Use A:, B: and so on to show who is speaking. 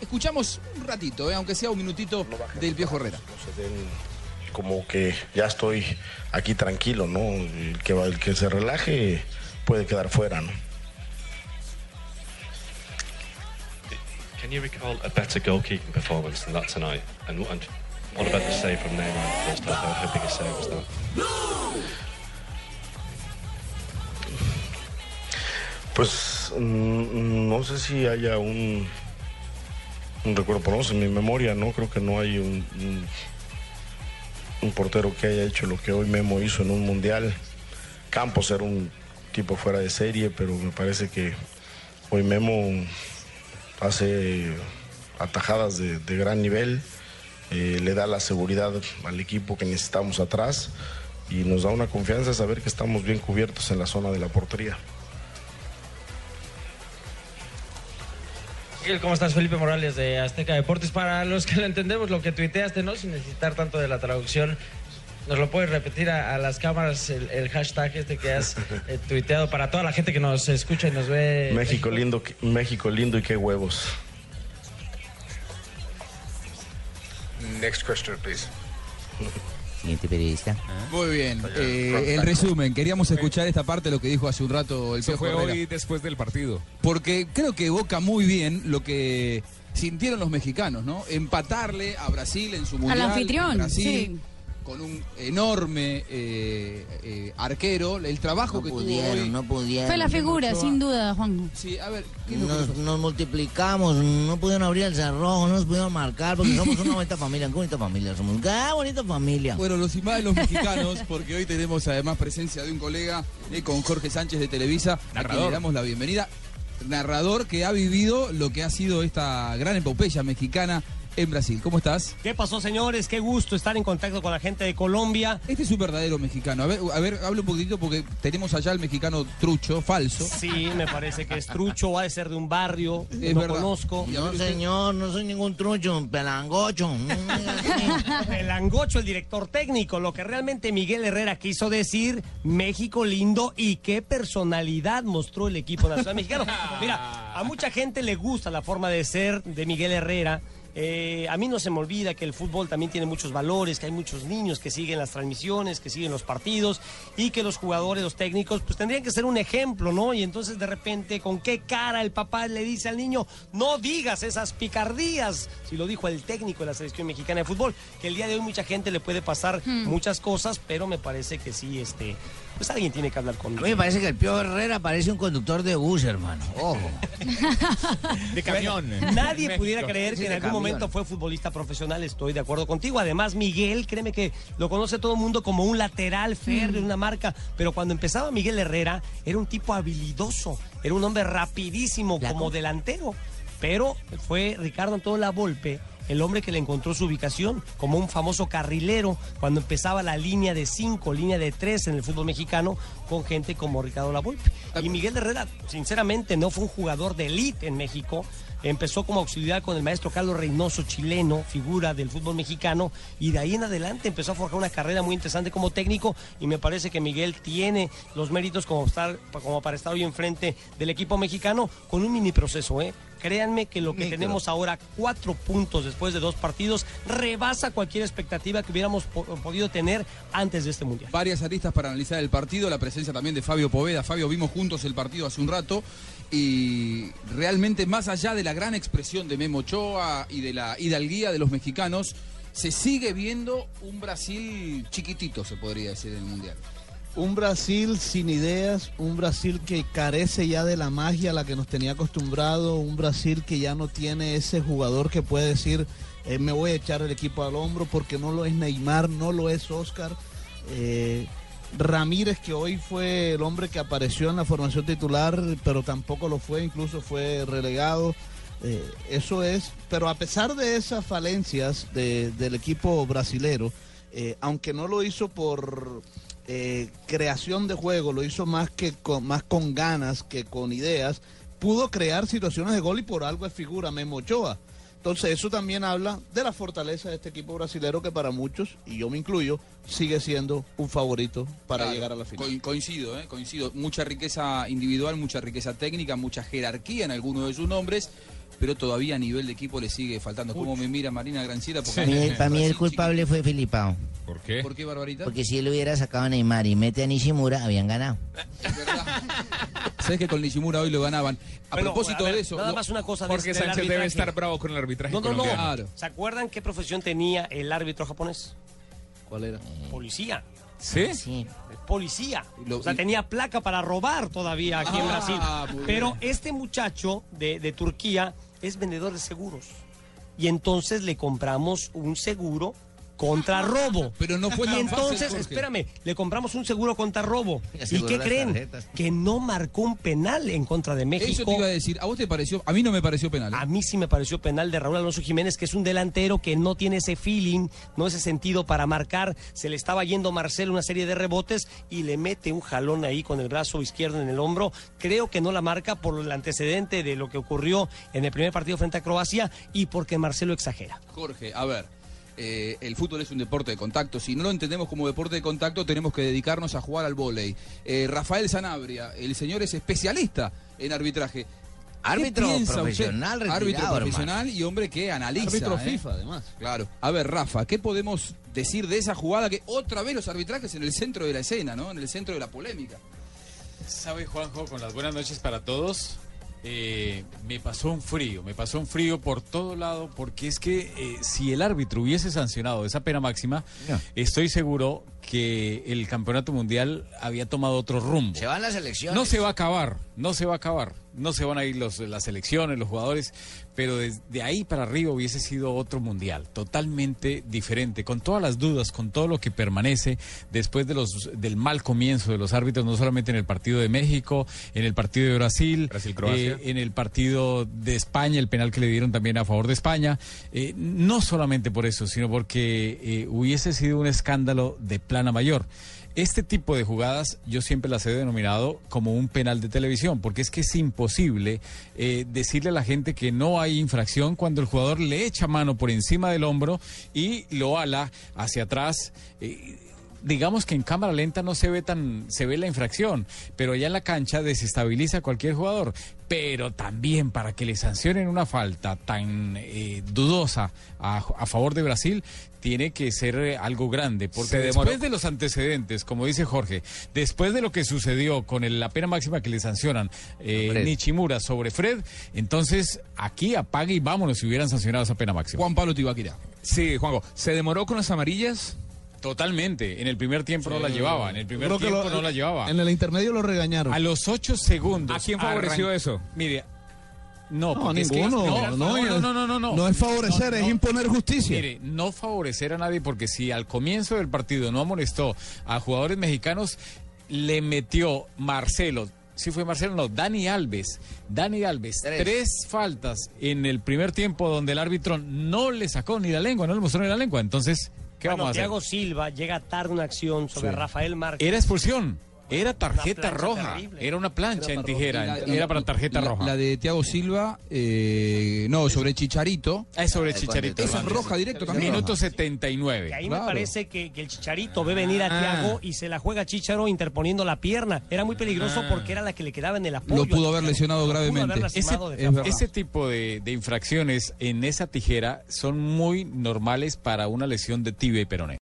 A: Escuchamos un ratito, eh, aunque sea un minutito del viejo Herrera.
B: como que ya estoy aquí tranquilo, ¿no? El que, el que se relaje puede quedar fuera, ¿no?
C: Can you recall a better goalkeeping performance than that tonight? And, and what about the save from Neymar in the first half? How, how big a save was that?
B: Pues mm, no sé si haya un recuerdo, por lo en mi memoria, ¿no? Creo que no hay un, un, un portero que haya hecho lo que hoy Memo hizo en un mundial. Campos era un tipo fuera de serie, pero me parece que hoy Memo hace atajadas de, de gran nivel, eh, le da la seguridad al equipo que necesitamos atrás y nos da una confianza saber que estamos bien cubiertos en la zona de la portería.
D: Miguel, ¿cómo estás? Felipe Morales de Azteca Deportes. Para los que lo entendemos, lo que tuiteaste, ¿no? Sin necesitar tanto de la traducción, ¿nos lo puedes repetir a, a las cámaras el, el hashtag este que has eh, tuiteado para toda la gente que nos escucha y nos ve?
B: México lindo, México lindo y qué huevos.
E: Next question, please.
F: Siguiente periodista.
A: Muy bien. eh, el resumen, queríamos escuchar esta parte de lo que dijo hace un rato el
G: Eso fue
A: Herrera.
G: hoy después del partido.
A: Porque creo que evoca muy bien lo que sintieron los mexicanos, ¿no? Empatarle a Brasil en su mundial.
H: anfitrión,
A: en Brasil,
H: sí.
A: Con un enorme eh, eh, arquero, el trabajo que tuvo
F: pudieron,
A: hoy.
F: no pudieron.
H: Fue la figura, sin duda, Juan.
A: Sí, a ver, ¿qué es lo que
F: Nos, multiplicamos, no pudieron abrir el cerrojo, no nos pudieron marcar, porque somos una bonita familia, qué bonita familia somos, qué bonita familia.
A: Bueno, los imágenes los mexicanos, porque hoy tenemos además presencia de un colega eh, con Jorge Sánchez de Televisa, a quien
G: Narrador.
A: le damos la bienvenida. Narrador que ha vivido lo que ha sido esta gran epopeya mexicana en Brasil. ¿Cómo estás?
I: ¿Qué pasó, señores? Qué gusto estar en contacto con la gente de Colombia.
A: Este es un verdadero mexicano. A ver, a ver, habla un poquitito porque tenemos allá el mexicano trucho, falso.
I: Sí, me parece que es trucho, va a ser de un barrio,
A: Es
I: lo
A: verdad.
I: conozco.
F: No, señor, no soy ningún trucho, un pelangocho. No me diga así.
I: El angocho, el director técnico, lo que realmente Miguel Herrera quiso decir, México lindo y qué personalidad mostró el equipo nacional mexicano. Mira, a mucha gente le gusta la forma de ser de Miguel Herrera. Eh, a mí no se me olvida que el fútbol también tiene muchos valores, que hay muchos niños que siguen las transmisiones, que siguen los partidos y que los jugadores, los técnicos, pues tendrían que ser un ejemplo, ¿no? Y entonces de repente, ¿con qué cara el papá le dice al niño, no digas esas picardías? Si lo dijo el técnico de la selección mexicana de fútbol, que el día de hoy mucha gente le puede pasar muchas cosas, pero me parece que sí, este, pues alguien tiene que hablar con
F: A mí me parece que el Pío Herrera parece un conductor de bus, hermano. Ojo.
G: De camión.
I: Nadie
G: México.
I: pudiera creer
F: Sí,
I: que en algún. Momento fue futbolista profesional, estoy de acuerdo contigo. Además, Miguel, créeme que lo conoce todo el mundo como un lateral férreo, una marca, pero cuando empezaba Miguel Herrera, era un tipo habilidoso, era un hombre rapidísimo como delantero. Pero fue Ricardo Antonio Lavolpe el hombre que le encontró su ubicación como un famoso carrilero cuando empezaba la línea de cinco, línea de tres en el fútbol mexicano con gente como Ricardo Lavolpe. Y Miguel Herrera, sinceramente, no fue un jugador de élite en México. Empezó como auxiliar con el maestro Carlos Reynoso, chileno, figura del fútbol mexicano, y de ahí en adelante empezó a forjar una carrera muy interesante como técnico, y me parece que Miguel tiene los méritos como, estar, como para estar hoy enfrente del equipo mexicano con un mini proceso, ¿eh? Créanme que lo que
F: Micro.
I: tenemos ahora, cuatro puntos después de dos partidos, rebasa cualquier expectativa que hubiéramos po- podido tener antes de este mundial.
A: Varias aristas para analizar el partido, la presencia también de Fabio Poveda. Fabio, vimos juntos el partido hace un rato y realmente más allá de la gran expresión de Memo Ochoa y de la hidalguía de los mexicanos, se sigue viendo un Brasil chiquitito, se podría decir, en el Mundial.
J: Un Brasil sin ideas, un Brasil que carece ya de la magia a la que nos tenía acostumbrado, un Brasil que ya no tiene ese jugador que puede decir, eh, me voy a echar el equipo al hombro porque no lo es Neymar, no lo es Oscar. Eh, Ramírez, que hoy fue el hombre que apareció en la formación titular, pero tampoco lo fue, incluso fue relegado. Eh, eso es, pero a pesar de esas falencias de- del equipo brasilero, aunque no lo hizo por eh, creación de juego, lo hizo más que con, más con ganas que con ideas, pudo crear situaciones de gol y por algo es figura Memo Ochoa. Entonces eso también habla de la fortaleza de este equipo brasilero que para muchos, y yo me incluyo, sigue siendo un favorito para
A: Claro,
J: llegar a la final.
A: co- coincido, ¿eh? coincido. Mucha riqueza individual, mucha riqueza técnica, mucha jerarquía en algunos de sus nombres, pero todavía a nivel de equipo le sigue faltando. ¿Cómo me mira Marina Granciera? Porque
F: Para mí, para mí el culpable fue Filipao.
G: ¿Por qué?
A: ¿Por qué, Barbarita?
F: Porque si él hubiera sacado a Neymar y mete a Nishimura, habían ganado.
A: Sabes que con Nishimura hoy lo ganaban. A
I: Bueno,
A: propósito
I: a ver,
A: de eso,
I: Nada más una cosa de
G: Jorge
I: del
G: Sánchez debe estar bravo con el arbitraje
I: No, no, no. ¿Se acuerdan qué profesión tenía el árbitro japonés?
J: ¿Cuál era?
I: Policía.
G: ¿Sí?
F: Sí.
I: Policía.
A: Lo-
I: o sea, tenía placa para robar todavía aquí en
A: Ah,
I: Brasil. Pero
A: bien.
I: este muchacho de, de Turquía es vendedor de seguros. Y entonces le compramos un seguro contra robo.
A: Pero no fue
I: y
A: tan fácil,
I: entonces, espérame, le compramos un seguro contra robo.
F: Y
I: ¿Y qué creen?
F: tarjetas.
I: Que no marcó un penal en contra de México.
A: Eso te iba a decir. ¿A vos te pareció? A mí no me pareció penal. ¿eh?
I: A mí sí me pareció penal de Raúl Alonso Jiménez, que es un delantero que no tiene ese feeling, no ese sentido para marcar. Se le estaba yendo Marcelo una serie de rebotes y le mete un jalón ahí con el brazo izquierdo en el hombro. Creo que no la marca por el antecedente de lo que ocurrió en el primer partido frente a Croacia y porque Marcelo exagera.
A: Jorge, a ver. Eh, el fútbol es un deporte de contacto. Si no lo entendemos como deporte de contacto, tenemos que dedicarnos a jugar al vóley. Eh, Rafael Sanabria, el señor es especialista en arbitraje. ¿Qué
F: Árbitro profesional retirado,
A: Árbitro
F: hermano.
A: profesional y hombre que analiza.
J: Árbitro
A: ¿eh?
J: FIFA, además.
A: Claro. A ver, Rafa, ¿qué podemos decir de esa jugada que otra vez los arbitrajes en el centro de la escena, ¿no? En el centro de la polémica.
H: ¿Sabe, Juanjo, con las buenas noches para todos? Eh, me pasó un frío, me pasó un frío por todo lado, porque es que eh, si el árbitro hubiese sancionado esa pena máxima,
F: No.
H: estoy seguro que el campeonato mundial había tomado otro rumbo.
F: Se van las elecciones.
H: No se va a acabar, no se va a acabar. No se van a ir los, las elecciones, los jugadores, pero desde ahí para arriba hubiese sido otro mundial, totalmente diferente, con todas las dudas, con todo lo que permanece después de los, del mal comienzo de los árbitros, no solamente en el partido de México, en el partido de Brasil, eh, en el partido de España, el penal que le dieron también a favor de España. Eh, no solamente por eso, sino porque eh, hubiese sido un escándalo de plana mayor. Este tipo de jugadas yo siempre las he denominado como un penal de televisión, porque es que es imposible eh, decirle a la gente que no hay infracción cuando el jugador le echa mano por encima del hombro y lo ala hacia atrás. eh, digamos que en cámara lenta no se ve tan se ve la infracción, pero ya en la cancha desestabiliza a cualquier jugador. Pero también para que le sancionen una falta tan eh, dudosa a, a favor de Brasil tiene que ser eh, algo grande, porque
G: Se demoró.
H: después de los antecedentes, como dice Jorge, después de lo que sucedió con el- la pena máxima que le sancionan eh. Nichimura sobre Fred, entonces aquí apague y vámonos si hubieran sancionado esa pena máxima.
A: Juan Pablo Tibaquira.
G: Sí, Juanjo. ¿Se demoró con las amarillas?
H: Totalmente, en el primer tiempo no la llevaba, en el primer
J: Creo
H: tiempo
J: lo-
H: no la llevaba.
J: En el intermedio lo regañaron.
H: A los ocho segundos.
G: ¿A quién favoreció
H: arran-
G: eso?
H: Mire, no,
J: No,
H: porque es que-
J: ninguno.
H: no,
J: no,
H: no, no, no, no, no.
J: No es favorecer, es imponer justicia.
H: Mire, no favorecer a nadie porque si al comienzo del partido no amonestó a jugadores mexicanos, le metió Marcelo. Sí fue Marcelo, no, Dani Alves. Dani Alves,
F: Tres.
H: tres. faltas en el primer tiempo donde el árbitro no le sacó ni la lengua, no le mostró ni la lengua. Entonces, ¿qué
I: Bueno,
H: vamos a hacer?
I: Thiago Silva llega tarde una acción sobre
H: Sí.
I: Rafael Márquez.
H: Era expulsión. Era tarjeta roja.
I: terrible.
H: Era una plancha en tijera.
A: Y la-
H: Era para tarjeta
A: la-
H: roja.
A: La de Thiago Silva, eh, no, sobre Chicharito.
H: Ah, es sobre Chicharito.
A: Esa es roja directo también.
H: Minuto
I: Que
H: 79.
I: ahí
A: Claro.
I: me parece que, que el Chicharito ve venir a
G: Ah.
I: Thiago y se la juega Chicharo interponiendo la pierna. Era muy peligroso porque era la que le quedaba en el apoyo.
A: Lo pudo haber lesionado
I: Lo pudo haber
A: gravemente.
H: Ese tipo de, de infracciones en esa tijera son muy normales para una lesión de tibia y peroné.